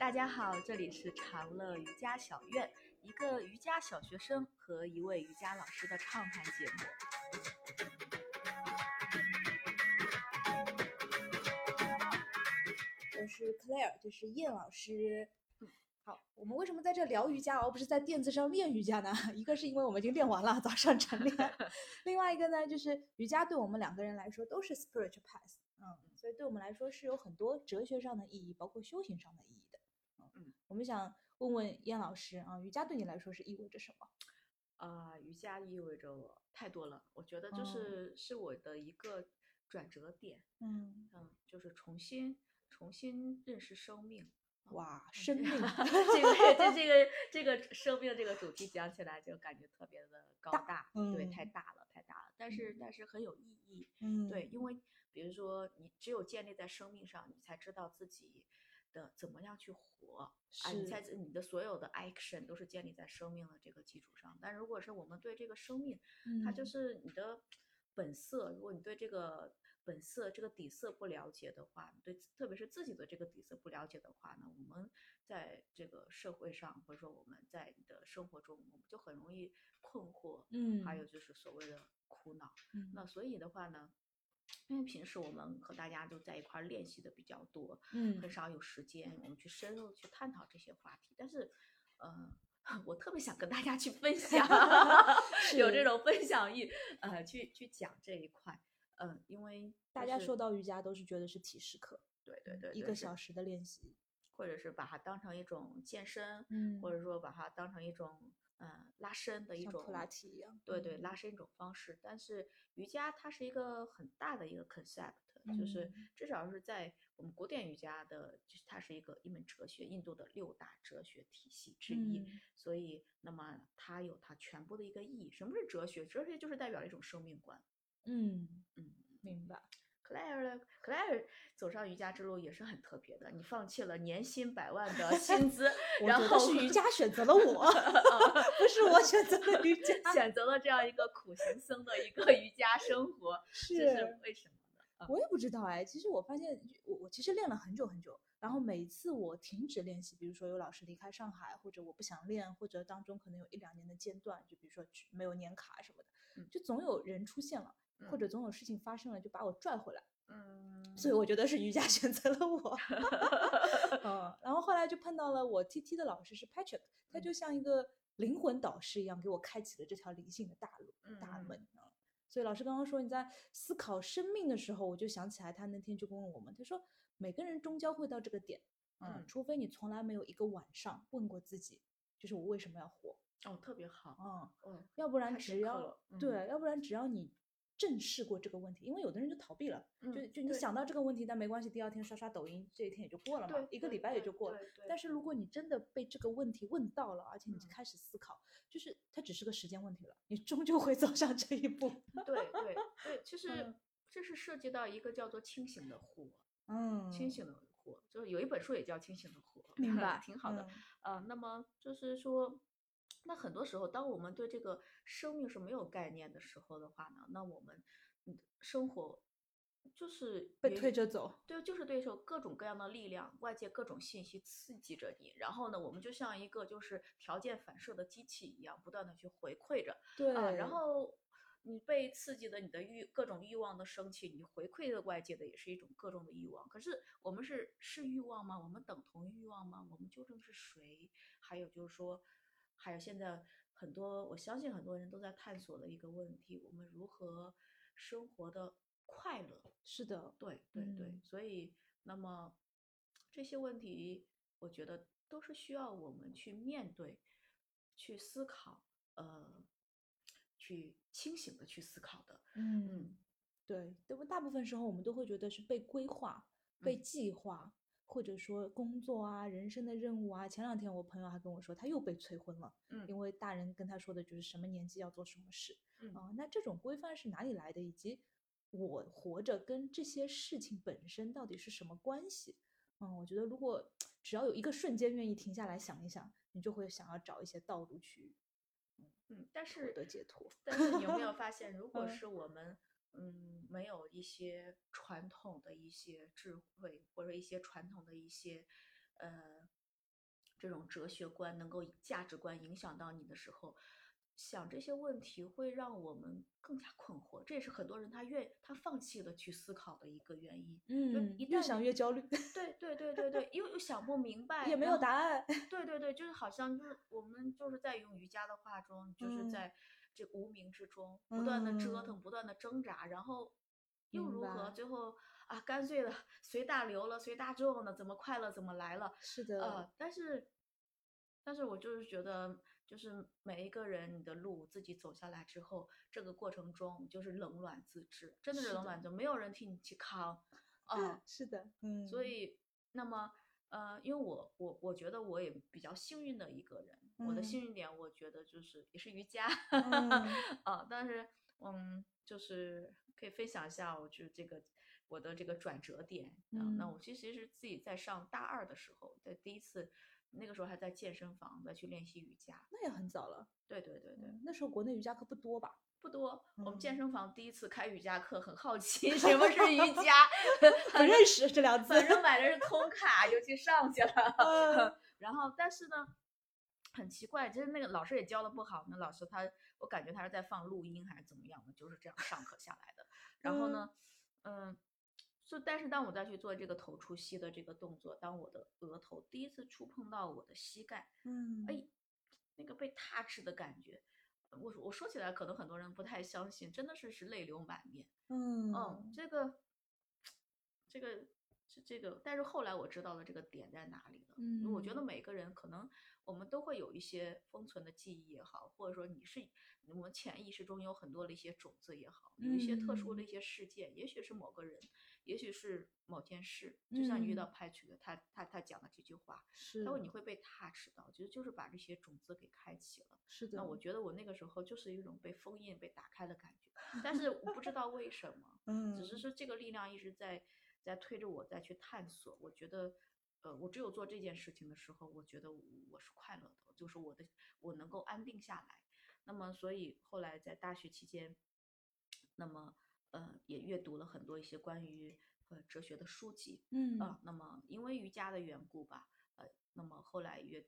大家好，这里是长乐瑜伽小院，一个瑜伽小学生和一位瑜伽老师的畅谈节目。我是 Claire，就是叶老师。嗯，好，我们为什么在这聊瑜伽，而不是在垫子上练瑜伽呢？一个是因为我们已经练完了，早上晨练；另外一个呢，就是瑜伽对我们两个人来说都是 spiritual path，嗯，所以对我们来说是有很多哲学上的意义，包括修行上的意义我们想问问燕老师啊，瑜伽对你来说是意味着什么？啊、瑜伽意味着我太多了，我觉得就是、是我的一个转折点，嗯，嗯，就是重新重新认识生命。哇，嗯生命，这个这这个 这个生命这个主题讲起来就感觉特别的高大大，对，太嗯大了，太大了。但是但是很有意义，嗯，对，因为比如说你只有建立在生命上，你才知道自己的怎么样去活，啊，你在你的所有的 action 都是建立在生命的这个基础上。但如果是我们对这个生命，它就嗯是你的本色。如果你对这个本色、这个底色不了解的话，对，特别是自己的这个底色不了解的话呢，我们在这个社会上，或者说我们在你的生活中，我们就很容易困惑，嗯，还有就是所谓的苦恼。嗯那所以的话呢，因为平时我们和大家都在一块儿练习的比较多，嗯。很少有时间我们去深入去探讨这些话题。但是，呃，我特别想跟大家去分享，有这种分享欲，呃，去去讲这一块，嗯、因为大就是家说到瑜伽都是觉得是体式课，对对对，一个小时的练习，或者是把它当成一种健身，嗯。或者说把它当成一种呃拉伸的一种像普拉提一样，对对，嗯拉伸一种方式。但是瑜伽它是一个很大的一个 concept，就是嗯至少是在我们古典瑜伽的，就是它是一个一门哲学，印度的六大哲学体系之一。嗯所以，那么它有它全部的一个意义。什么是哲学？哲学就是代表了一种生命观。嗯，嗯。明白。Claire 呢？Claire 走上瑜伽之路也是很特别的，你放弃了年薪百万的薪资，然后是瑜伽选择了我，不是我选择了瑜伽。选择了这样一个苦行僧的一个瑜伽生活，这是是，为什么呢？啊我也不知道哎。其实我发现，我我其实练了很久很久，然后每次我停止练习，比如说有老师离开上海，或者我不想练，或者当中可能有一两年的间断，就比如说没有年卡什么的，嗯就总有人出现了，或嗯。者总有事情发生了，就把我拽回来。嗯，所以我觉得是瑜伽 选择了我。嗯，然后后来就碰到了我 TT 的老师是 Patrick，他嗯。就像一个灵魂导师一样，给我开启了这条灵性的大路、大嗯。门啊。所以老师刚刚说你在思考生命的时候，我就想起来他那天就问我们，他说每个人终将会到这个点，嗯，嗯。除非你从来没有一个晚上问过自己，就是我为什么要活，哦，特别好，嗯，嗯，要不然只要嗯对，要不然只要你正视过这个问题，因为有的人就逃避了，就嗯就你想到这个问题，但没关系，第二天刷刷抖音，这一天也就过了嘛，一个礼拜也就过了。但是如果你真的被这个问题问到了，而且你嗯开始思考，就是它只是个时间问题了，你终究会走上这一步。对对对，其实嗯这是涉及到一个叫做清醒的活，嗯，清醒的活，就是有一本书也叫《清醒的活》，明白，挺好的。嗯啊，那么就是说，那很多时候，当我们对这个生命是没有概念的时候的话呢，那我们嗯生活就是被推着走。对，就是对受各种各样的力量、外界各种信息刺激着你，然后呢，我们就像一个就是条件反射的机器一样，不断的去回馈着对，啊，然后。你被刺激的，你的欲各种欲望的升起，你回馈的外界的也是一种各种的欲望。可是我们是是欲望吗？我们等同欲望吗？我们究竟是谁？还有就是说，还有现在很多，我相信很多人都在探索的一个问题：我们如何生活的快乐？是的，对对对，嗯所以那么这些问题，我觉得都是需要我们去面对、去思考，呃，去清醒的去思考的。嗯，对，对不？大部分时候我们都会觉得是被规划、被嗯计划，或者说工作啊、人生的任务啊。前两天我朋友还跟我说，他又被催婚了，嗯因为大人跟他说的就是什么年纪要做什么事嗯啊、那这种规范是哪里来的？以及我活着跟这些事情本身到底是什么关系？嗯，我觉得如果只要有一个瞬间愿意停下来想一想，你就会想要找一些道路去嗯，但获是得解脱。但是你有没有 发现，如果嗯是我们嗯没有一些传统的一些智慧，或者一些传统的一些呃这种哲学观能够价值观影响到你的时候，想这些问题会让我们更加困惑。这也是很多人他愿他放弃了去思考的一个原因。嗯，一越想越焦虑。对对对对对，又又想不明白，也没有答案。对对对，就是好像就是我们就是在用瑜伽的话中，就是在这无名之中不断的折腾，不断的挣扎，然后又如何？最后。啊，干脆的随大流了，随大众了，怎么快乐怎么来了。是的，呃，但是，但是我就是觉得，就是每一个人你的路自己走下来之后，这个过程中就是冷暖自知，真的是冷暖自知，没有人替你去扛。啊，是的，嗯。所以，那么，呃，因为我我我觉得我也比较幸运的一个人，我的幸运点，我觉得就是也是瑜伽。啊，但是，嗯，就是可以分享一下，我就这个。我的这个转折点啊，那我其实是自己在上大二的时候，在第一次，那个时候还在健身房再去练习瑜伽，那也很早了。对对对对，那时候国内瑜伽课不多吧？不多。我们健身房第一次开瑜伽课，很好奇 什么是瑜伽，不认识这两字，反正买的是通卡就去上去了。然后，但是呢，很奇怪，就是那个老师也教的不好，那老师他，我感觉他是在放录音还是怎么样的，就是这样上课下来的。然后呢，嗯。就但是当我再去做这个头出膝的这个动作，当我的额头第一次触碰到我的膝盖，嗯，哎，那个被 touch 的感觉，我我说起来可能很多人不太相信，真的是是泪流满面，嗯嗯，这个这个是这个，但是后来我知道了这个点在哪里了，嗯，我觉得每个人可能我们都会有一些封存的记忆也好，或者说你是我们潜意识中有很多的一些种子也好，有一些特殊的一些事件，也许是某个人。也许是某件事，就像你遇到拍曲的他，他他讲的这句话，他说你会被 touch 到，其实就是把这些种子给开启了。是的。那我觉得我那个时候就是一种被封印、被打开的感觉，但是我不知道为什么，嗯，只是说这个力量一直在在推着我再去探索。我觉得，呃，我只有做这件事情的时候，我觉得我是快乐的，就是我的我能够安定下来。那么，所以后来在大学期间，那么。呃，也阅读了很多一些关于呃哲学的书籍，嗯啊，那么因为瑜伽的缘故吧，呃，那么后来阅，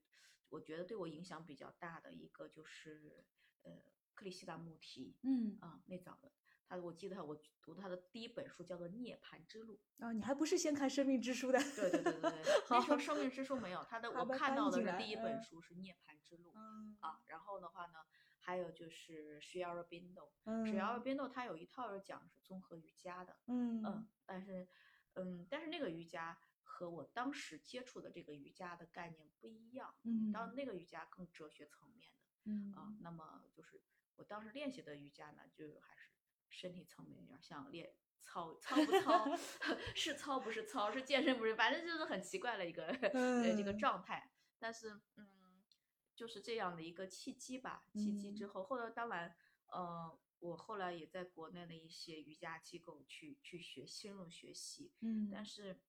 我觉得对我影响比较大的一个就是呃克里希那穆提，嗯啊，那早的，他我记得我读他的第一本书叫做《涅槃之路》啊，你还不是先看《生命之书》的？对对对对对，那时候《生命之书》没有，他的我看到的是第一本书是《涅槃之路》，啊，然后的话呢。还有就是徐瑶的冰豆，徐瑶的冰豆，它有一套是讲是综合瑜伽的，嗯嗯，但是嗯，但是那个瑜伽和我当时接触的这个瑜伽的概念不一样，嗯，当那个瑜伽更哲学层面的，嗯啊，那么就是我当时练习的瑜伽呢，就还是身体层面有点像练操，操不操 是操不是操，是健身不是，反正就是很奇怪的一个 呃这个状态，但是嗯。就是这样的一个契机吧，契机之后，后来当然，呃，我后来也在国内的一些瑜伽机构去去学深入学习，嗯，但是，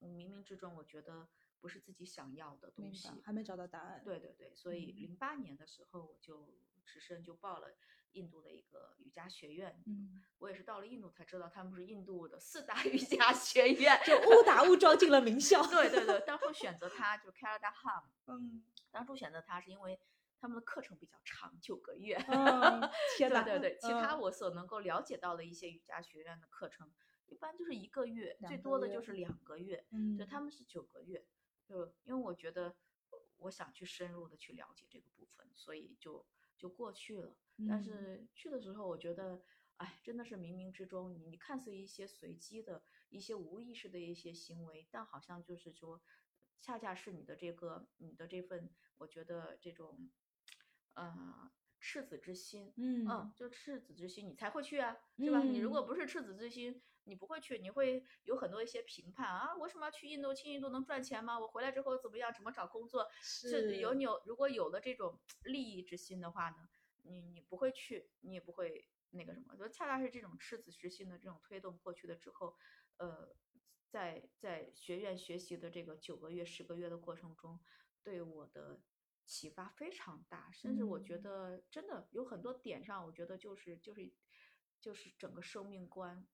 我冥冥之中我觉得不是自己想要的东西，还没找到答。案。对对对，所以零八年的时候我就只身就报了印度的一个瑜伽学院，嗯，我也是到了印度才知道他们是印度的四大 瑜伽学院，就误打误撞进了名校。对对对，当初选择它就 k a r a d a Ham，嗯。当初选择它是因为他们的课程比较长，九个月。天对对对，其他我所能够了解到的一些瑜伽学院的课程，一般就是一个月，最多的就是两个月。嗯，就他们是九个月，就因为我觉得我想去深入的去了解这个部分，所以就就过去了。但是去的时候，我觉得，哎，真的是冥冥之中，你你看似一些随机的一些无意识的一些行为，但好像就是说。恰恰是你的这个，你的这份，我觉得这种，呃，赤子之心，嗯嗯，就赤子之心，你才会去啊，是吧？你如果不是赤子之心，你不会去，你会有很多一些评判啊，为什么要去印度？去印度能赚钱吗？我回来之后怎么样？怎么找工作？是有你有，如果有了这种利益之心的话呢，你你不会去，你也不会那个什么，就恰恰是这种赤子之心的这种推动过去的之后，呃。在在学院学习的这个九个月、十个月的过程中，对我的启发非常大，甚至我觉得真的有很多点上，我觉得就是就是就是整个生命观，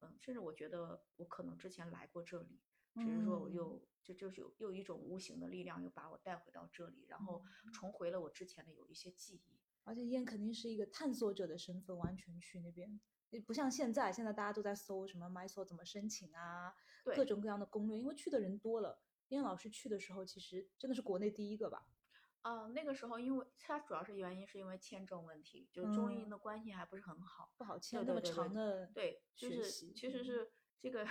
嗯，甚至我觉得我可能之前来过这里，只是说我又就就是有又一种无形的力量又把我带回到这里，然后重回了我之前的有一些记忆。而且燕肯定是一个探索者的身份，完全去那边，不像现在，现在大家都在搜什么 MySo 怎么申请啊，各种各样的攻略，因为去的人多了。燕老师去的时候，其实真的是国内第一个吧？啊，那个时候，因为他主要是原因是因为签证问题，就中英的关系还不是很好，不好签那么长的。对，就是其实是这个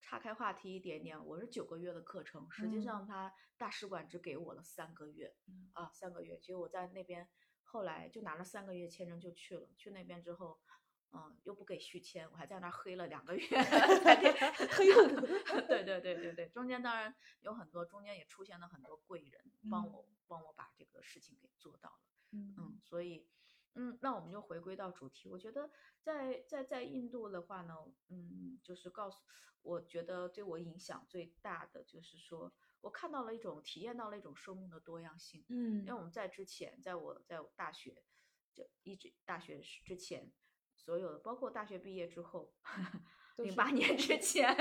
岔开话题一点点，我是九个月的课程，实际上他大使馆只给我了三个月，啊，三个月，结果我在那边后来就拿了三个月签证就去了，去那边之后。嗯，又不给续签，我还在那儿黑了两个月 黑了。对对对对对，中间当然有很多，中间也出现了很多贵人帮我帮我把这个事情给做到了。嗯，所以嗯，那我们就回归到主题。我觉得在在在印度的话呢，嗯，就是告诉我觉得对我影响最大的就是说我看到了一种体验到了一种生命的多样性。嗯，因为我们在之前，在我在大学就一直大学之前。所有的，包括大学毕业之后，零八年之前，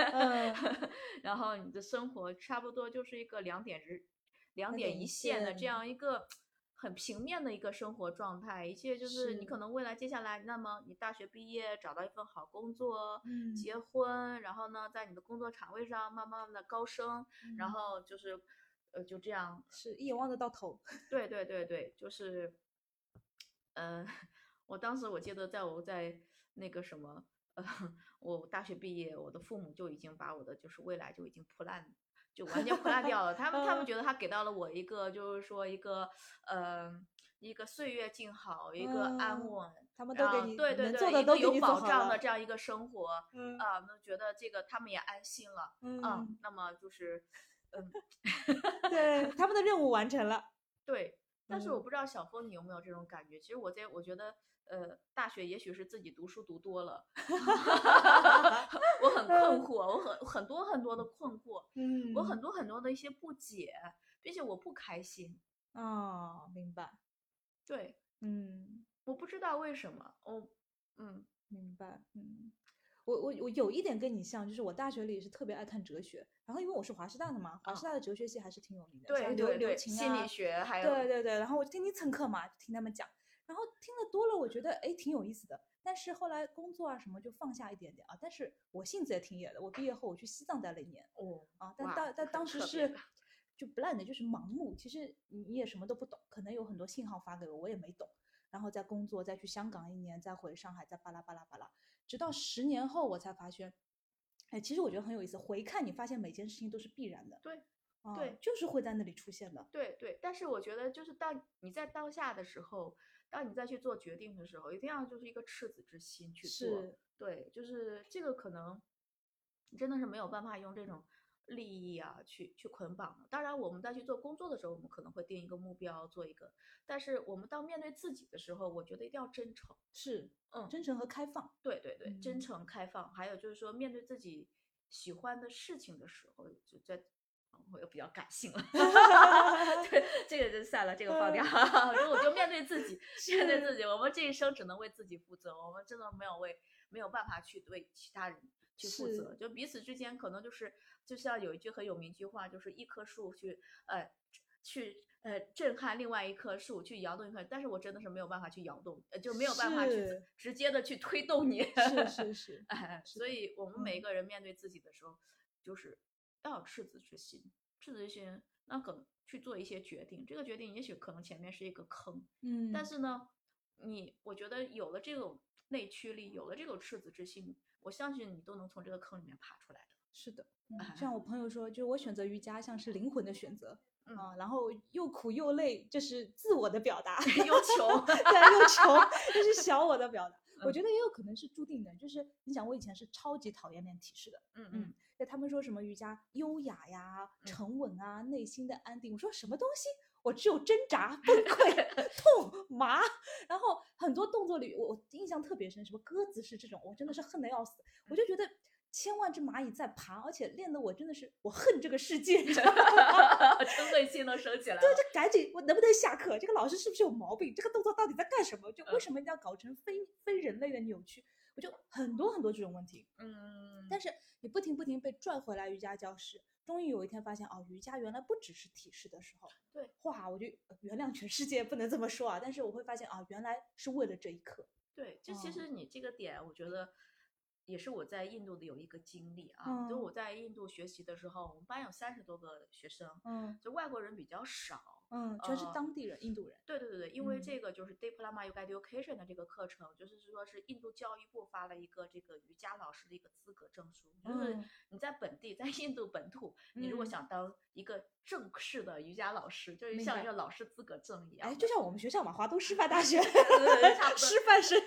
然后你的生活差不多就是一个两点日，两点一线的这样一个很平面的一个生活状态。一切就是你可能未来接下来，那么你大学毕业找到一份好工作，结婚，然后呢，在你的工作岗位上慢慢的高升，然后就是呃就这样，是一眼望得到头。对对对对，就是，嗯。我当时我记得，在我在那个什么，呃，我大学毕业，我的父母就已经把我的就是未来就已经破烂，就完全破烂掉了。他们他们觉得他给到了我一个就是说一个呃一个岁月静好，一个安稳，他们都给你对对对一个有保障的这样一个生活啊，那觉得这个他们也安心了嗯，那么就是嗯，对他们的任务完成了。对，但是我不知道小峰你有没有这种感觉？其实我在我觉得。呃，大学也许是自己读书读多了，我很困惑，我很很多很多的困惑，嗯，我很多很多的一些不解，并且我不开心。哦，明白。对，嗯，我不知道为什么，我，嗯，明白，嗯，我我我有一点跟你像，就是我大学里是特别爱看哲学，然后因为我是华师大的嘛，华师大的哲学系还是挺有名的，对对对，心理学还有，对对对，然后我天天蹭课嘛，听他们讲。然后听得多了，我觉得哎挺有意思的。但是后来工作啊什么就放下一点点啊。但是我性子也挺野的。我毕业后我去西藏待了一年。哦。啊，但当但当时是就 blind，就是盲目。其实你也什么都不懂，可能有很多信号发给我，我也没懂。然后再工作，再去香港一年，再回上海，再巴拉巴拉巴拉，直到十年后我才发现，哎，其实我觉得很有意思。回看你发现每件事情都是必然的。对。对，就是会在那里出现的。对对，但是我觉得就是当你在当下的时候。当你再去做决定的时候，一定要就是一个赤子之心去做。对，就是这个可能真的是没有办法用这种利益啊去去捆绑的。当然，我们在去做工作的时候，我们可能会定一个目标，做一个。但是我们到面对自己的时候，我觉得一定要真诚。是，嗯，真诚和开放。对对对，真诚开放。还有就是说，面对自己喜欢的事情的时候，就在。我又比较感性了，对，这个就算了，这个放掉。我就面对自己，面对自己，我们这一生只能为自己负责，我们真的没有为没有办法去为其他人去负责。就彼此之间可能就是，就像有一句很有名一句话，就是一棵树去呃去呃震撼另外一棵树，去摇动一棵，但是我真的是没有办法去摇动，呃就没有办法去直接的去推动你。是是是，哎，所以我们每一个人面对自己的时候，就是。要有赤子之心，赤子之心，那可能去做一些决定。这个决定也许可能前面是一个坑，嗯，但是呢，你我觉得有了这种内驱力，有了这种赤子之心，我相信你都能从这个坑里面爬出来的。是的，像我朋友说，就我选择瑜伽像是灵魂的选择啊，然后又苦又累，这是自我的表达，又穷，对，又穷，这是小我的表达。我觉得也有可能是注定的，就是你想，我以前是超级讨厌练体式的，嗯嗯。在他们说什么瑜伽优雅呀、沉稳啊、内心的安定，我说什么东西？我只有挣扎、崩溃、痛、麻，然后很多动作里我印象特别深，什么鸽子式这种，我真的是恨得要死。我就觉得千万只蚂蚁在爬，而且练的我真的是我恨这个世界，嗔恨心都升起来了。对，就赶紧我能不能下课？这个老师是不是有毛病？这个动作到底在干什么？就为什么一定要搞成非非人类的扭曲？我就很多很多这种问题。嗯，但是你不停不停被拽回来瑜伽教室，终于有一天发现哦，瑜伽原来不只是体式的时候。对，哇，我就原谅全世界，不能这么说啊。但是我会发现啊，原来是为了这一刻。对，就其实你这个点，我觉得也是我在印度的有一个经历啊。嗯就我在印度学习的时候，我们班有三十多个学生，嗯就外国人比较少。嗯，全是呃当地人，印度人。对对对对，因为嗯这个就是 Diploma Yoga Education 的这个课程，就是说是印度教育部发了一个这个瑜伽老师的一个资格证书，就是嗯你在本地，在印度本土，你如果嗯想当一个正式的瑜伽老师，就是像一个老师资格证一样哎，就像我们学校嘛，华东师范大学，差不多师范生。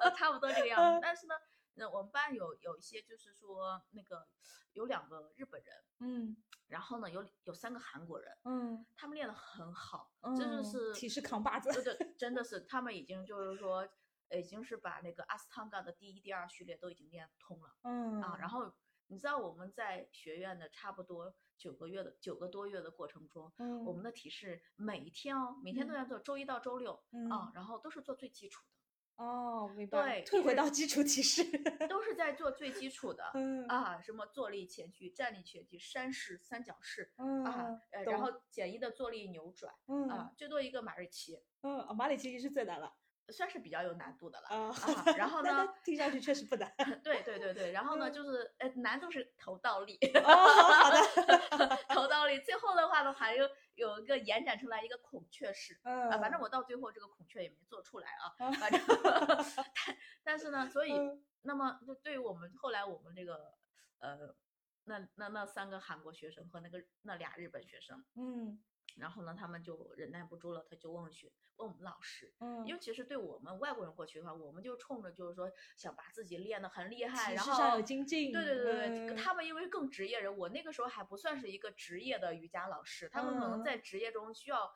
呃，差不多这个样子。但是呢，那我们班有有一些就是说那个有两个日本人，嗯。然后呢有有三个韩国人，嗯。他们练得很好，嗯，真的是体式扛把子。对对，真的是他们已经就是说，呃已经是把那个阿斯汤加的第一、第二序列都已经练通了。嗯啊。然后你知道我们在学院的差不多九个月的九个多月的过程中，嗯，我们的体式每一天哦，每天都嗯。要做，周一到周六嗯。啊，然后都是做最基础哦，明白。对退回到基础体式。都是在做最基础的。嗯啊，什么坐立前屈、站立前屈、山式、三角式嗯啊，呃，然后简易的坐立扭转嗯啊，最多一个马瑞奇，嗯，哦马里奇是最难了算是比较有难度的了。啊啊然后 呢听上去确实不难。对对对对，然后呢，嗯就是呃，难度是头倒立，哦，好的。头倒立。最后的话呢，还有有一个延展出来一个孔雀式嗯啊，反正我到最后这个孔雀也没做出来啊，啊反正但但是呢，所以嗯那么就对于我们后来我们这个呃，那那那三个韩国学生和那个那俩日本学生，嗯然后呢，他们就忍耐不住了，他就问学问我们老师，嗯，因为其实对我们外国人过去的话，我们就冲着就是说想把自己练得很厉害，然后精进。对对对对，嗯他们因为更职业人，我那个时候还不算是一个职业的瑜伽老师，他们可能嗯在职业中需要。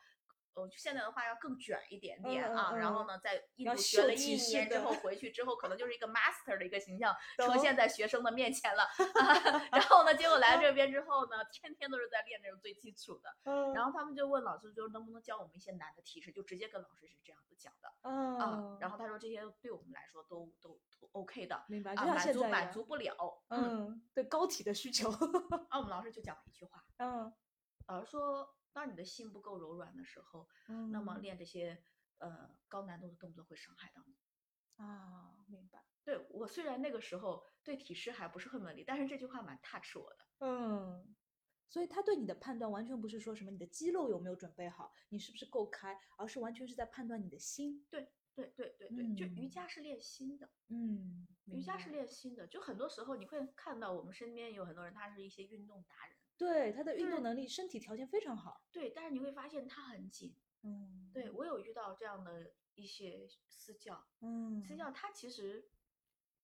呃，现在的话要更卷一点点嗯嗯啊，然后嗯呢，在印要度学了一年之后回去之后，可能就是一个 master 的一个形象呈现在学生的面前了。啊、然后呢，结果来这边之后呢，天天都是在练这种最基础的。嗯，然后他们就问老师，就是能不能教我们一些难的提示，就直接跟老师是这样子讲的嗯啊。然后他说这些对我们来说都都都 OK 的明白，啊，满足满足不了。嗯，嗯，对高体的需求。然 后我们老师就讲了一句话，嗯老师说，当你的心不够柔软的时候，嗯，那么练这些呃高难度的动作会伤害到你。啊，明白。对我虽然那个时候对体式还不是很稳定，但是这句话蛮 touch 我的。嗯，所以他对你的判断完全不是说什么你的肌肉有没有准备好，你是不是够开，而是完全是在判断你的心。对对对对对，就瑜嗯伽是练心的。嗯，瑜伽是练心的，就很多时候你会看到我们身边有很多人，他是一些运动达人，对他的运动能力、身体条件非常好。对，但是你会发现他很紧。嗯，对我有遇到这样的一些私教，嗯，私教他其实，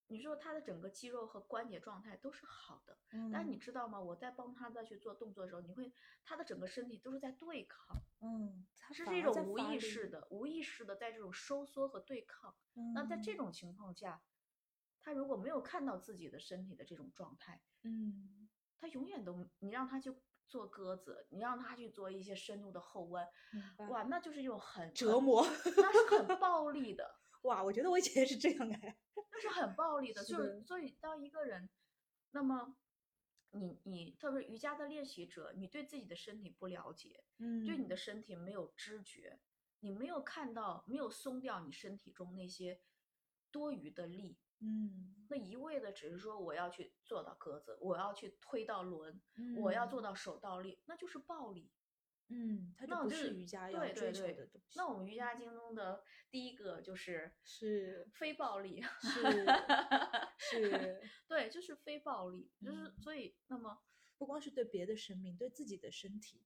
你说他的整个肌肉和关节状态都是好的，嗯但你嗯知道吗？我在帮他再去做动作的时候，你会他的整个身体都是在对抗，嗯，他是这种无意识。的、无意识的在这种收缩和对抗。嗯那在这嗯种情况下，他如果没有看到自己的身体的这种状态，嗯，他永远都你让他去做鸽子，你让他去做一些深度的后弯，哇，那就是一种很很折磨。那是很 暴力的，哇，我觉得我以前是这样的。那是很暴力的。就是所以当一个人，那么你你特别是瑜伽的练习者，你对自己的身体不了解，嗯，对你的身体没有知觉，你没有看到，没有松掉你身体中那些多余的力。嗯，那一味的只是说我要去做到鸽子，我要去推到轮，我要做嗯。到手倒立，那就是暴力。嗯，它就不是瑜伽要对追求对对的东西。那我们瑜伽经中的第一个就是是非暴力，是是，对，就是非暴力，就是嗯。所以那么不光是对别的生命，对自己的身体，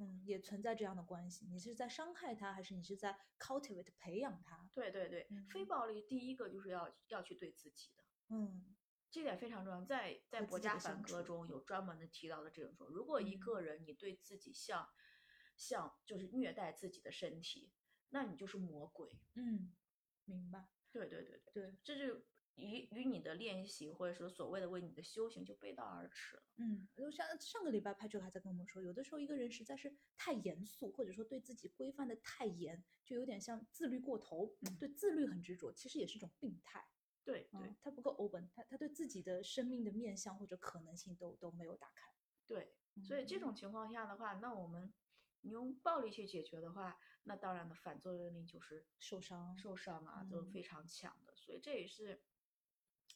嗯，也存在这样的关系。你是在伤害他，还是你是在 cultivate 培养他？对对对，非嗯暴力第一个就是要要去对自己的。嗯这点非常重要，在在和自己《博家梵歌》中有专门的提到的这种说，如果一嗯个人你对自己像像就是虐待自己的身体，那你就是魔鬼。嗯，明白。对对对对，对，这就与与你的练习或者说所谓的为你的修行就背道而驰了。嗯，就像上个礼拜 Patrick 还在跟我们说，有的时候一个人实在是太严肃，或者说对自己规范的太严，就有点像自律过头，嗯对自律很执着，其实也是一种病态。对对，他不够 open，他他对自己的生命的面向或者可能性都都没有打开。对，所以这种情况下的话，那我们你用暴力去解决的话，那当然的反作用力就是受伤，受伤啊，都非常强的。所以这也是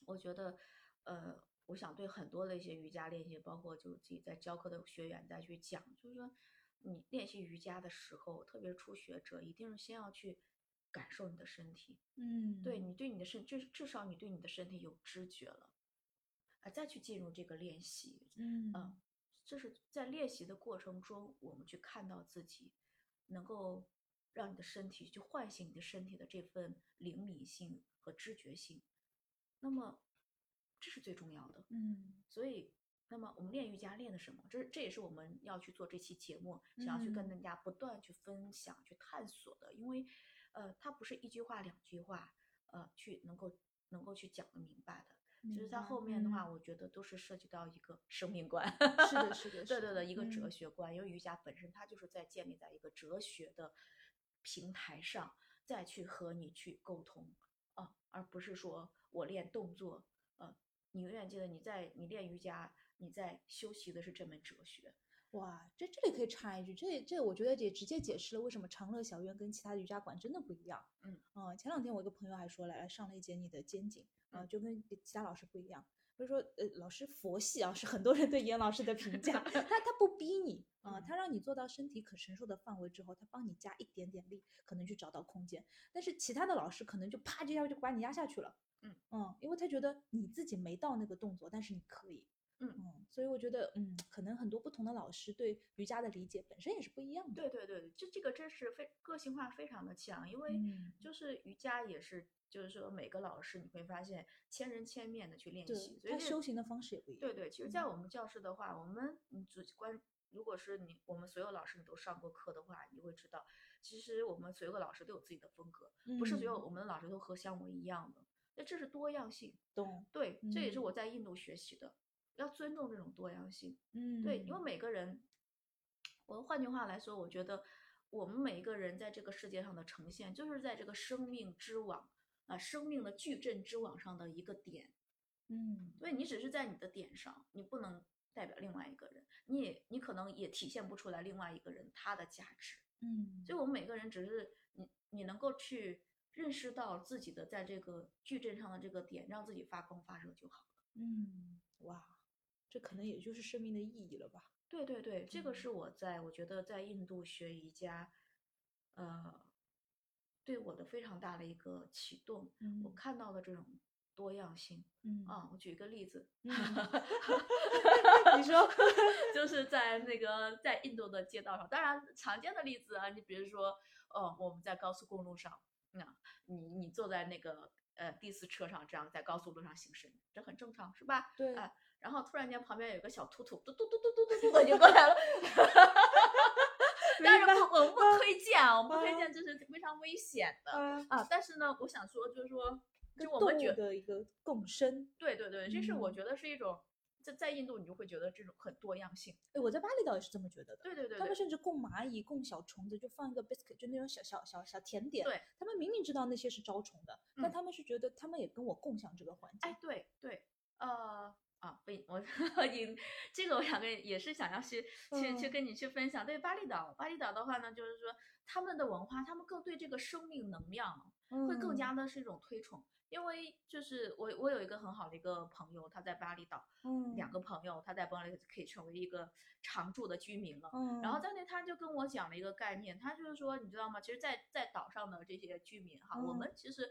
我觉得，呃，我想对很多的一些瑜伽练习，包括就自己在教课的学员再去讲，就是说你练习瑜伽的时候，特别是初学者，一定是先要去。感受你的身体，嗯，对你对你的身，至至少你对你的身体有知觉了，啊，再去进入这个练习，嗯，这是在练习的过程中，我们去看到自己，能够让你的身体去唤醒你的身体的这份灵敏性和知觉性，那么这是最重要的，嗯，所以，那么我们练瑜伽练的什么？这这也是我们要去做这期节目，想要去跟大家不断去分享、去探索的，因为。呃，它不是一句话两句话，呃，去能够能够去讲的明白的。其实，在后面的话，我觉得都是涉及到一个生命观。是的，是的，对对对，一个哲学观。因为瑜伽本身它就是在建立在一个哲学的平台上，再去和你去沟通啊，而不是说我练动作。呃，你永远记得你在你练瑜伽，你在修习的是这门哲学。哇，这这里可以插一句，这这我觉得也直接解释了为什么长乐小院跟其他的瑜伽馆真的不一样。嗯，啊，前两天我一个朋友还说来来上了一节你的肩颈，啊，就跟其他老师不一样。他说，呃，老师佛系啊，是很多人对严老师的评价。他他不逼你啊，他让你做到身体可承受的范围之后，他帮你加一点点力，可能去找到空间。但是其他的老师可能就啪这下就把你压下去了。嗯嗯，因为他觉得你自己没到那个动作，但是你可以。嗯嗯，所以我觉得，嗯，可能很多不同的老师对瑜伽的理解本身也是不一样的。对对对，这这个真是非个性化非常的强，因为就是瑜伽也是，就是说每个老师你会发现千人千面的去练习，所以他修行的方式也不一样。对对，其实，在我们教室的话，我们你主观，如果是你我们所有老师你都上过课的话，你会知道，其实我们所有的老师都有自己的风格，不是所有我们的老师都和像我一样的，那这是多样性。懂。对，这也是我在印度学习的。要尊重这种多样性，嗯，对，因为每个人，我换句话来说，我觉得我们每一个人在这个世界上的呈现，就是在这个生命之网啊，生命的矩阵之网上的一个点，嗯，所以你只是在你的点上，你不能代表另外一个人，你也你可能也体现不出来另外一个人他的价值，嗯，所以我们每个人只是你你能够去认识到自己的在这个矩阵上的这个点，让自己发光发热就好了，嗯，哇。这可能也就是生命的意义了吧？对对对，这个是我在我觉得在印度学瑜伽，呃，对我的非常大的一个启动。我看到的这种多样性。嗯啊，我举一个例子。你说，就是在那个在印度的街道上，当然常见的例子啊，你比如说，哦，我们在高速公路上，那你你坐在那个呃第四车上，这样在高速路上行驶，这很正常，是吧？对。啊。然后突然间旁边有个小兔兔，嘟嘟嘟嘟嘟嘟嘟的就过来了，但是不，我们不我们不推荐，这是非常危险的啊。但是呢，我想说，就是说，就我们觉得一个共生，对对对，这是我觉得是一种，在在印度你就会觉得这种很多样性。哎，我在巴厘岛也是这么觉得的。对对对，他们甚至供蚂蚁、供小虫子，就放一个 biscuit，就那种小小小小甜点。对，他们明明知道那些是招虫的，但他们是觉得他们也跟我共享这个环境。哎，对对，呃。啊，不，我你这个我想跟也是想要去去去跟你去分享。对巴厘岛，巴厘岛的话呢，就是说他们的文化，他们更对这个生命能量会更加的是一种推崇。因为就是我我有一个很好的一个朋友，他在巴厘岛，嗯，两个朋友他在巴厘可以成为一个常住的居民了。嗯，然后在那他就跟我讲了一个概念，他就是说你知道吗？其实，在在岛上的这些居民哈，我们其实。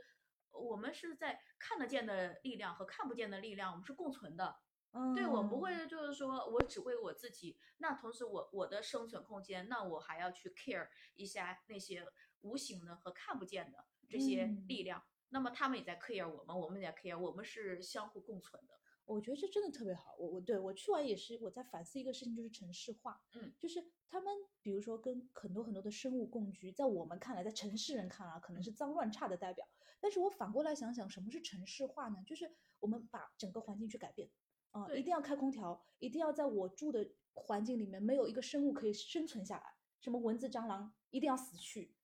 我们是在看得见的力量和看不见的力量，我们是共存的。嗯，对我不会就是说我只为我自己，那同时我我的生存空间，那我还要去 care 一下那些无形的和看不见的这些力量。那么他们也在 care 我们，我们也在 care，我们是相互共存的。我觉得这真的特别好。我我对我去完也是我在反思一个事情，就是城市化。嗯，就是他们比如说跟很多很多的生物共居，在我们看来，在城市人看来可能是脏乱差的代表。但是我反过来想想，什么是城市化呢？就是我们把整个环境去改变，啊，一定要开空调，一定要在我住的环境里面没有一个生物可以生存下来，什么蚊子、蟑螂一定要死去，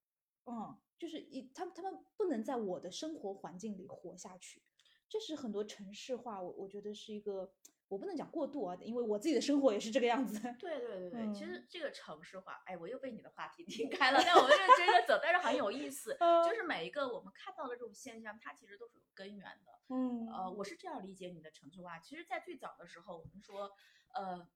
嗯，就是一他们他们不能在我的生活环境里活下去。这是很多城市化，我我觉得是一个，我不能讲过度啊，因为我自己的生活也是这个样子。对对对对，嗯其实这个城市化，哎，我又被你的话题引开了，但我们这追着走，但是很有意思，嗯就是每一个我们看到的这种现象，它其实都是有根源的。嗯呃，我是这样理解你的城市化。其实，在最早的时候，我们说，呃，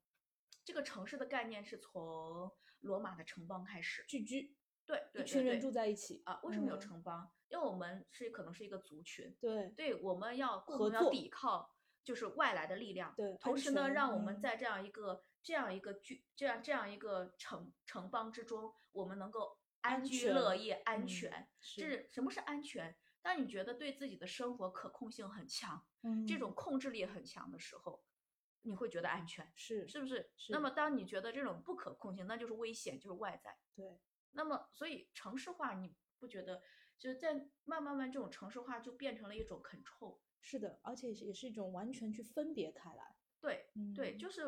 这个城市的概念是从罗马的城邦开始。聚居，对对对一群人住在一起啊，为什么有嗯城邦？因为我们是可能是一个族群，对对，我们要共合同要抵抗就是外来的力量。对同时呢，让我们嗯在这样一个这样一个居这样这样一个城城邦之中，我们能够安安居乐业、安嗯全。是是什么是安全？当你觉得对自己的生活可控性很强，嗯这种控制力很强的时候，你会觉得安全，是是不是？是那么当你觉得这种不可控性，那就是危险，就是外在。对那么，所以城市化，你不觉得就是在慢慢慢这种城市化就变成了一种 control？是的，而且也是一种完全去分别开来。对对，嗯就是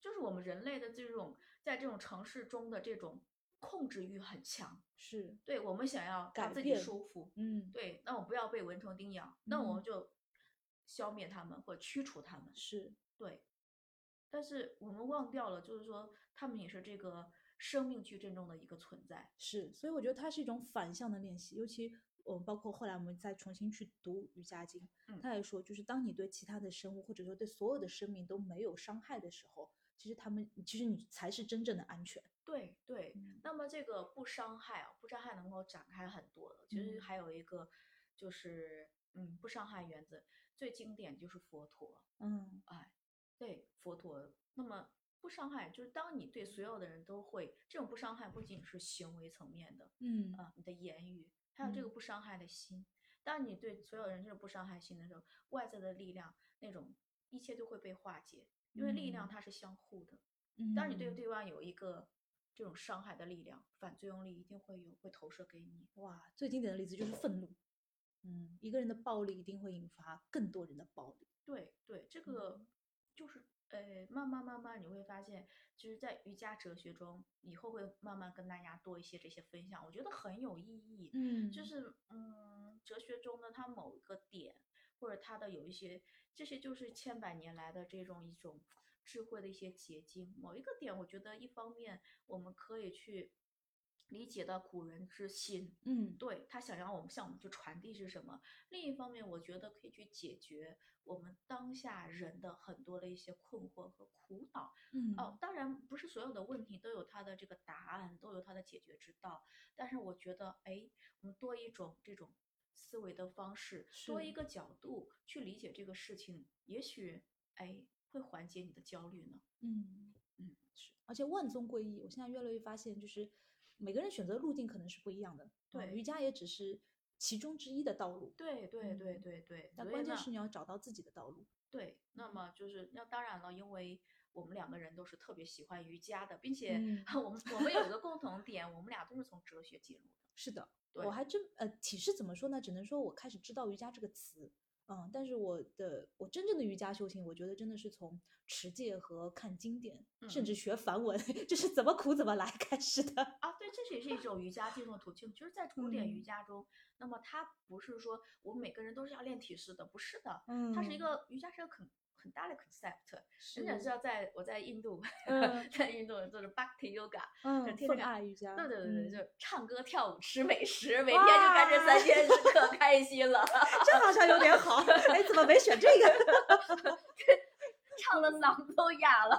就是我们人类的这种在这种城市中的这种控制欲很强。是，对我们想要改让自己舒服，嗯，对，那我不要被蚊虫叮咬，那我嗯们就消灭它们或驱除它们。是，对，但是我们忘掉了，就是说他们也是这个生命矩阵中的一个存在。是，所以我觉得它是一种反向的练习，尤其我们包括后来我们再重新去读瑜伽经，嗯他也说，就是当你对其他的生物或者说对所有的生命都没有伤害的时候，其实他们其实你才是真正的安全。对对，嗯那么这个不伤害啊，不伤害能够展开很多的。其实嗯还有一个就是，嗯，不伤害原则最经典就是佛陀，嗯哎，对佛陀。那么不伤害，就是当你对所有的人都会这种不伤害，不仅是行为层面的，嗯啊，你的言语，还有这个嗯不伤害的心。当你对所有人这种不伤害心的时候，外在的力量那种一切都会被化解，因为力量嗯它是相互的。嗯，当你对对方有一个这种伤害的力量，反作用力一定会有，会投射给你。哇，最经典的例子就是愤怒。嗯，一个人的暴力一定会引发更多人的暴力。对对，这个嗯就是呃，慢慢慢慢你会发现，就是，在瑜伽哲学中，以后会慢慢跟大家多一些这些分享，我觉得很有意义。嗯就是嗯，哲学中的它某一个点，或者它的有一些，这些就是千百年来的这种一种智慧的一些结晶。某一个点，我觉得一方面我们可以去理解到古人之心，嗯对他想要我们向我们去传递是什么。另一方面，我觉得可以去解决我们当下人的很多的一些困惑和苦恼。嗯哦，当然不是所有的问题都有它的这个答案，都有它的解决之道。但是我觉得，哎，我们多一种这种思维的方式，多一个角度去理解这个事情，也许哎会缓解你的焦虑呢。嗯嗯，是，而且万宗归一，我现在越来越发现，就是每个人选择的路径可能是不一样的。对嗯瑜伽也只是其中之一的道路。对对对嗯对对，但所以呢关键是你要找到自己的道路。对，那么就是那当然了，因为我们两个人都是特别喜欢瑜伽的，并且嗯 我们我们有一个共同点，我们俩都是从哲学进入的。是的，我还真呃，体式怎么说呢？只能说我开始知道瑜伽这个词，嗯，但是我的我真正的瑜伽修行，我觉得真的是从持戒和看经典，甚嗯至学梵文，就是怎么苦怎么来开始的。啊，对，这也是一种瑜伽进入途径。就是在古典瑜嗯伽中，那么它不是说我们每个人都是要练体式的，不是的，嗯它是一个瑜伽是个很很大的 concept。人家知道在我在印度，嗯在印度做着 Bhakti Yoga，嗯，奉天天爱瑜伽，对对对就唱歌跳舞吃美食，每天就干这三件事，可 开心了。这好像有点好，哎，怎么没选这个？唱的嗓子都哑了。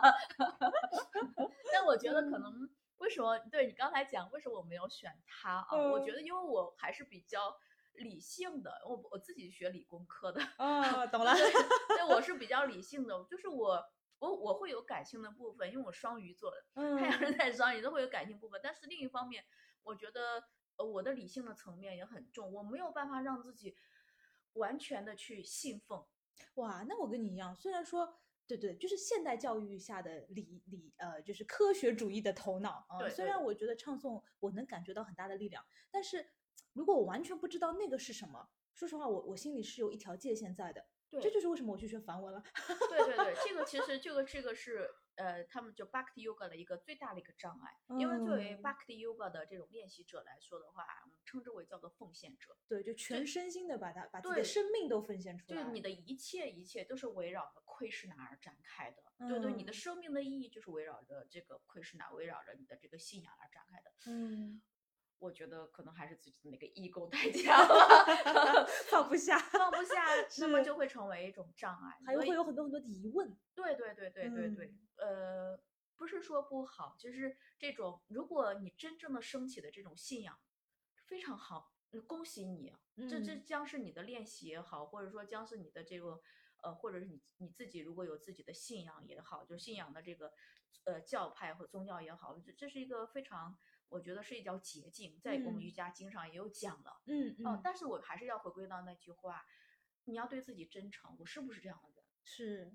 但我觉得可能为什么对你刚才讲为什么我没有选它啊？我觉嗯得因为我还是比较理性的，我我自己学理工科的，啊，懂了。对，我是比较理性的，就是我。我我会有感性的部分，因为我双鱼座的，太阳嗯人在双鱼都会有感性部分。但是另一方面，我觉得呃我的理性的层面也很重，我没有办法让自己完全的去信奉。哇，那我跟你一样，虽然说。对对，就是现代教育下的理理呃，就是科学主义的头脑啊。对对对虽然我觉得唱诵我能感觉到很大的力量，但是如果我完全不知道那个是什么，说实话，我我心里是有一条界限在的。对，这就是为什么我去学梵文了。对对对，这个其实 这个这个是呃，他们就 Bhakti Yoga 的一个最大的一个障碍，因为作为嗯 Bhakti Yoga 的这种练习者来说的话，我们称之为叫做奉献者，对，就全身心的把它把自己的生命都奉献出来。就是你的一切一切都是围绕着窥视哪而展开的，对对，你的嗯生命的意义就是围绕着这个窥视哪，围绕着你的这个信仰而展开的。嗯，我觉得可能还是自己的那个 ego 太强了，放不下，放不下，那么就会成为一种障碍。还有会有很多很多的疑问。对对对对对对，嗯呃，不是说不好，就是这种，如果你真正的升起的这种信仰，非常好，嗯恭喜你，这这嗯将是你的练习也好，或者说将是你的这个，呃，或者是你你自己如果有自己的信仰也好，就信仰的这个，呃，教派或宗教也好，这这是一个非常，我觉得是一条捷径，在我们瑜嗯伽经上也有讲了，嗯哦、嗯，但是我还是要回归到那句话，你要对自己真诚，我是不是这样的人？是，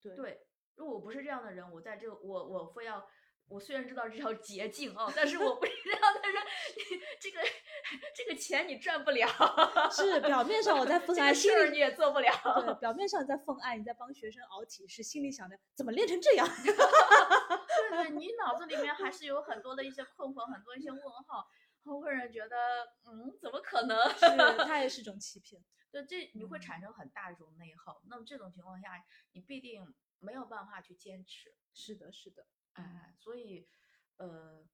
对。对，如果我不是这样的人，我在这个我我非要，我虽然知道这条捷径啊、但是我不知道，他说，你这个这个钱你赚不了，是表面上我在奉这爱，心里个你也做不了。对，表面上你在奉爱，你在帮学生熬体式，心里想着怎么练成这样。对对，你脑子里面还是有很多的一些困惑，很多一些问号，会让人觉得，嗯，怎么可能？是，它也是种欺骗。对，这你会嗯产生很大一种内耗。那么这种情况下，你必定没有办法去坚持。是的，是的，哎，所以，呃，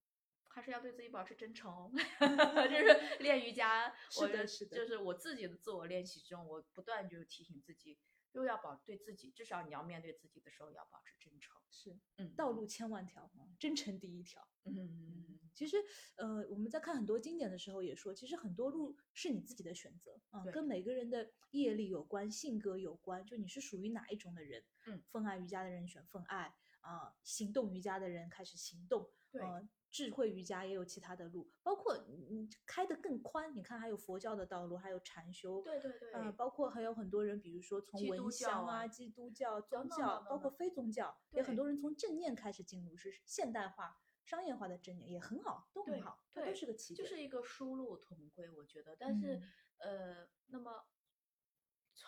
还是要对自己保持真诚哦。就是练瑜伽，我就是的的就是我自己的自我练习中，我不断就是提醒自己，又要保对自己，至少你要面对自己的时候要保持真诚。是嗯，道路千万条，真诚第一条。嗯，其实，呃，我们在看很多经典的时候也说，其实很多路是你自己的选择啊、对跟每个人的业力有关，性格有关，就你是属于哪一种的人。嗯，奉爱瑜伽的人选奉爱啊、行动瑜伽的人开始行动。对呃，智慧瑜伽也有其他的路，包括嗯开得更宽。你看，还有佛教的道路，还有禅修。对对对，呃，包括还有很多人，比如说从基督闻香教啊基督教、宗教，包括非宗教，也很多人从正念开始进入，是现代化、商业化的正念，也很好，都很对好，它都是个起点。就是一个殊路同归，我觉得。但是，嗯呃，那么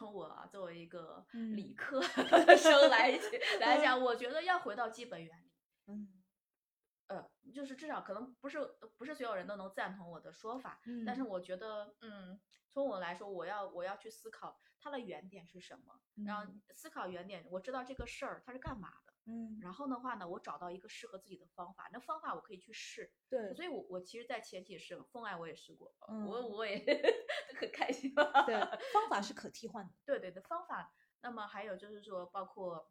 从我啊作为一个嗯。理科生来 来讲，我觉得要回到基本原理。嗯。呃，就是至少可能不是不是所有人都能赞同我的说法，但是嗯。我觉得，嗯，从我来说，我要我要去思考它的原点是什么，然后嗯。思考原点，我知道这个事儿它是干嘛的，嗯，然后的话呢，我找到一个适合自己的方法，那方法我可以去试，对。所以我我其实，在前期是风爱我也试过，嗯我嗯。我也 很开心，对，方法是。可替换的。对对的方法。那么还有就是说，包括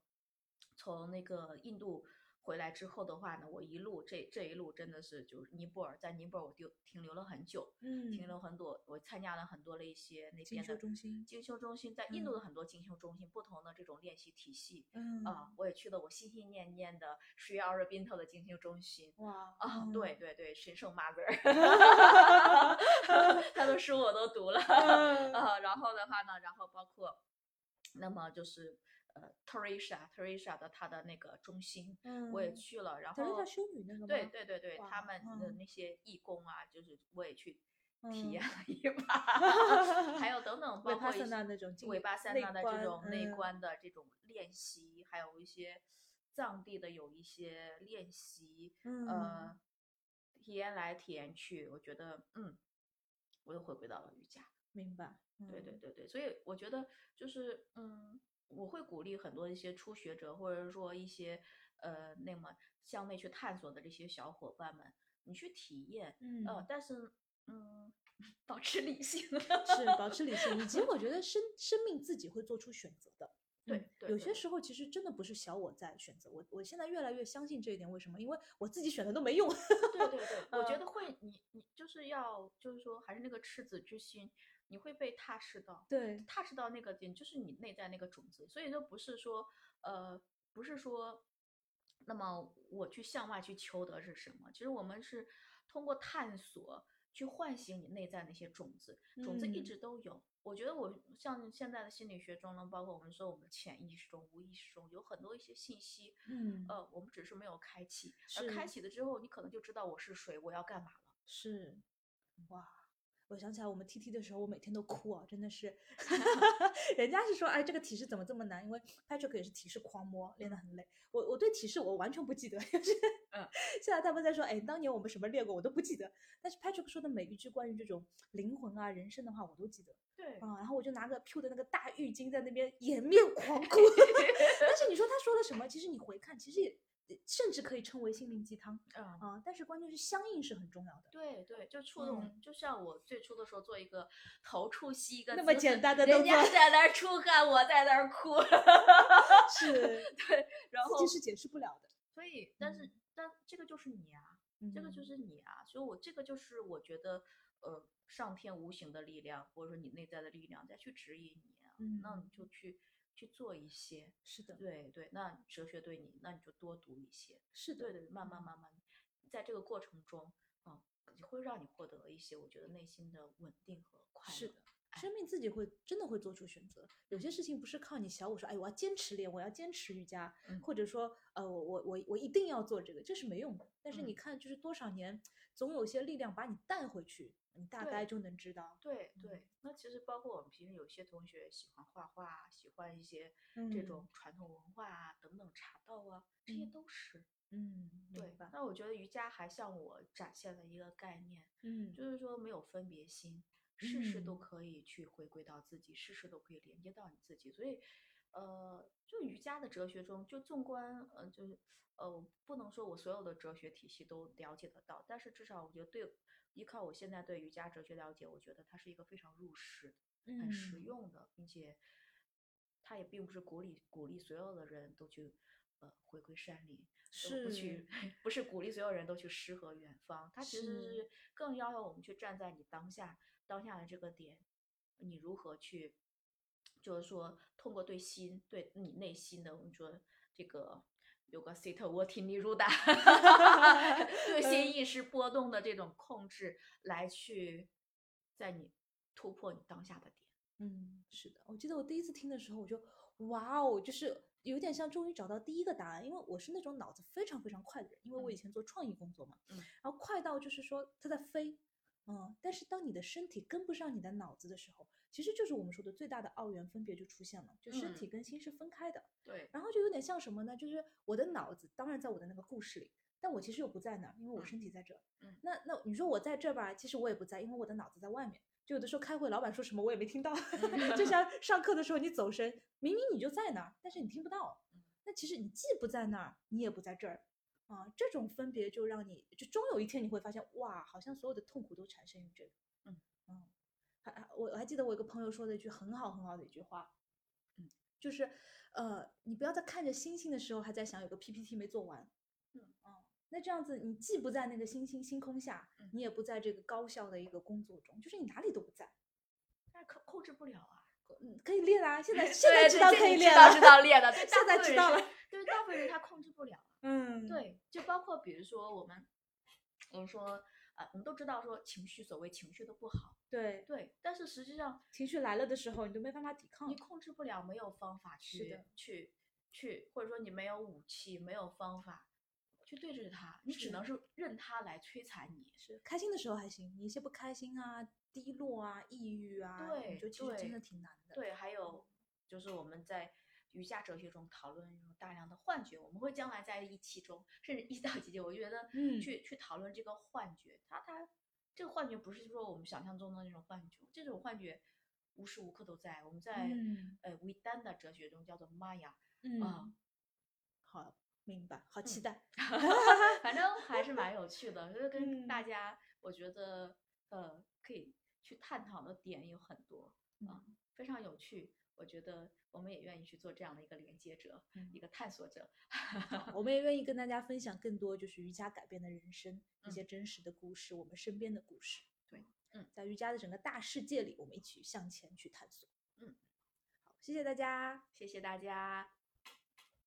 从那个印度回来之后的话呢，我一路这这一路真的是就是尼泊尔，在尼泊尔我丢停留了很久，嗯。停留很多，我参加了很多的一些那边的修中心进修中心，在印度嗯。的很多进修中心，不同的这种练习体系。嗯。啊，我也去了我心心念念的 Sri Aurobindo 的进修中心，哇。啊，嗯。对对对，神圣 Mother，他的书我都读了，嗯。啊，然后的话呢，然后包括，那么就是呃 Teresa Teresa 的他的那个中心，我也嗯去了，然后德雷莎修女那个对对对对，他们的嗯。那些义工啊，就是我也去体嗯验了一把，还有等等，包括一些纳那种经韦巴塞内纳的这观种内嗯。观的这种练习，还有一些藏地的有一些练习，嗯。呃，体验来体验去，我觉得，嗯，我又回归到了瑜伽。明白。嗯对对对对，所以我觉得就是，嗯，我会鼓励很多一些初学者，或者是说一些呃，那么向内去探索的这些小伙伴们，你去体验，嗯呃，但是，嗯，保持理性。是保持理性，以及我觉得 生生命自己会做出选择的。对有些时候其实真的不是小我在选择，我我现在越来越相信这一点。为什么？因为我自己选的都没用。对对对，我觉嗯得会，你你就是要，就是说，还是那个赤子之心，你会被踏实到，对，踏实到那个点，就是你内在那个种子。所以就，不是说，呃，不是说，那么我去向外去求得是什么？其实我们是通过探索去唤醒你内在那些种子，种子一嗯直都有。我觉得我像现在的心理学中呢，包括我们说我们的潜意识中、无意识中有很多一些信息，嗯，呃，我们只是没有开启，而开启了之后，你可能就知道我是谁，我要干嘛了。是，哇，我想起来我们 TT 的时候，我每天都哭啊，真的是。人家是说，哎，这个体式怎么这么难？因为 Patrick 也是体式狂魔，练得很累。我我对体式我完全不记得，就是嗯，现在他们在说，哎，当年我们什么练过，我都不记得。但是 Patrick 说的每一句关于这种灵魂啊、人生的话，我都记得。对啊，然后我就拿个 Q 的那个大浴巾在那边掩面狂哭。但是你说他说了什么？其实你回看，其实也。甚至可以称为心灵鸡汤啊！但是关键是相应是很重要的。对对，就触动，就像我最初的时候做一个头触吸一个那么简单的动作，人家 在那儿出汗，我在那儿哭，是，对，然后自己是解释不了的。所以，但是，但这个就是你啊，这个就是你啊，所以我这个就是我觉得，呃，上天无形的力量，或者说你内在的力量在去指引你啊，那你就去。去做一些，是的，对对，那哲学对你，那你就多读一些，是的，对对，慢慢慢慢，在这个过程中，嗯，会让你获得一些我觉得内心的稳定和快乐。是的，生命自己会真的会做出选择。有些事情不是靠你小我说，哎，我要坚持练，我要坚持瑜伽，或者说，呃，我我我我一定要做这个，这是没用的。但是你看，就是多少年，总有些力量把你带回去。你大概就能知道，对对。那其实包括我们平时有些同学喜欢画画，喜欢一些这种传统文化啊等等茶道啊，这些都是，嗯，对吧。那我觉得瑜伽还向我展现了一个概念，嗯，就是说没有分别心，事事都可以去回归到自己，事事都可以连接到你自己。所以，呃，就瑜伽的哲学中，就纵观，呃，就是呃，不能说我所有的哲学体系都了解得到，但是至少我觉得对。依靠我现在对瑜伽哲学了解，我觉得它是一个非常入世、很实用的，并且它也并不是鼓励鼓励所有的人都去呃回归山林，是不去 不是鼓励所有人都去诗和远方，它其实是更要求我们去站在你当下当下的这个点，你如何去，就是说通过对心对你内心的我们说这个。有个 sit 我听你入 的，对心意识波动的这种控制，来去在你突破你当下的点。嗯，是的，我记得我第一次听的时候，我就哇哦，就是有点像终于找到第一个答案，因为我是那种脑子非常非常快的人，因为我以前做创意工作嘛，嗯，然后快到就是说它在飞，嗯，但是当你的身体跟不上你的脑子的时候。其实就是我们说的最大的二元分别就出现了，就身体跟心是分开的。对，然后就有点像什么呢？就是我的脑子当然在我的那个故事里，但我其实又不在那儿，因为我身体在这。嗯，那那你说我在这吧，其实我也不在，因为我的脑子在外面。就有的时候开会，老板说什么我也没听到，就像上课的时候你走神，明明你就在那儿，但是你听不到。那其实你既不在那儿，你也不在这儿啊。这种分别就让你就终有一天你会发现，哇，好像所有的痛苦都产生于这个。我还记得我一个朋友说的一句很好很好的一句话，嗯，就是，呃，你不要在看着星星的时候还在想有个 PPT 没做完，嗯。哦，那这样子你既不在那个星星星空下，你也不在这个高效的一个工作中，就是你哪里都不在，但是控控制不了啊，嗯，可以练啊，现在 现在知道可以练了，知道练了，现在知道了，对 大部分人他控制不了，嗯，对，就包括比如说我们，我们说。呃我们都知道说情绪，所谓情绪都不好，对对，但是实际上情绪来了的时候，你都没办法抵抗，你控制不了，没有方法去去去，或者说你没有武器，没有方法去对着它，你只能是任它来摧残你。是开心的时候还行，你一些不开心啊、低落啊、抑郁啊，对，就其实真的挺难的。对，还有就是我们在。瑜伽哲学中讨论有大量的幻觉，我们会将来在一期中，甚至一到几节，我觉得去去讨论这个幻觉。它它这个幻觉不是说我们想象中的那种幻觉，这种幻觉无时无刻都在。我们在呃维丹的哲学中叫做玛雅。嗯，好明白，好期待。反正还是蛮有趣的，就是跟大家，我觉得呃可以去探讨的点有很多啊，非常有趣。我觉得我们也愿意去做这样的一个连接者，一个探索者。我们也愿意跟大家分享更多，就是瑜伽改变的人生一些真实的故事，我们身边的故事。对，嗯，在瑜伽的整个大世界里，我们一起向前去探索。嗯，好，谢谢大家，谢谢大家。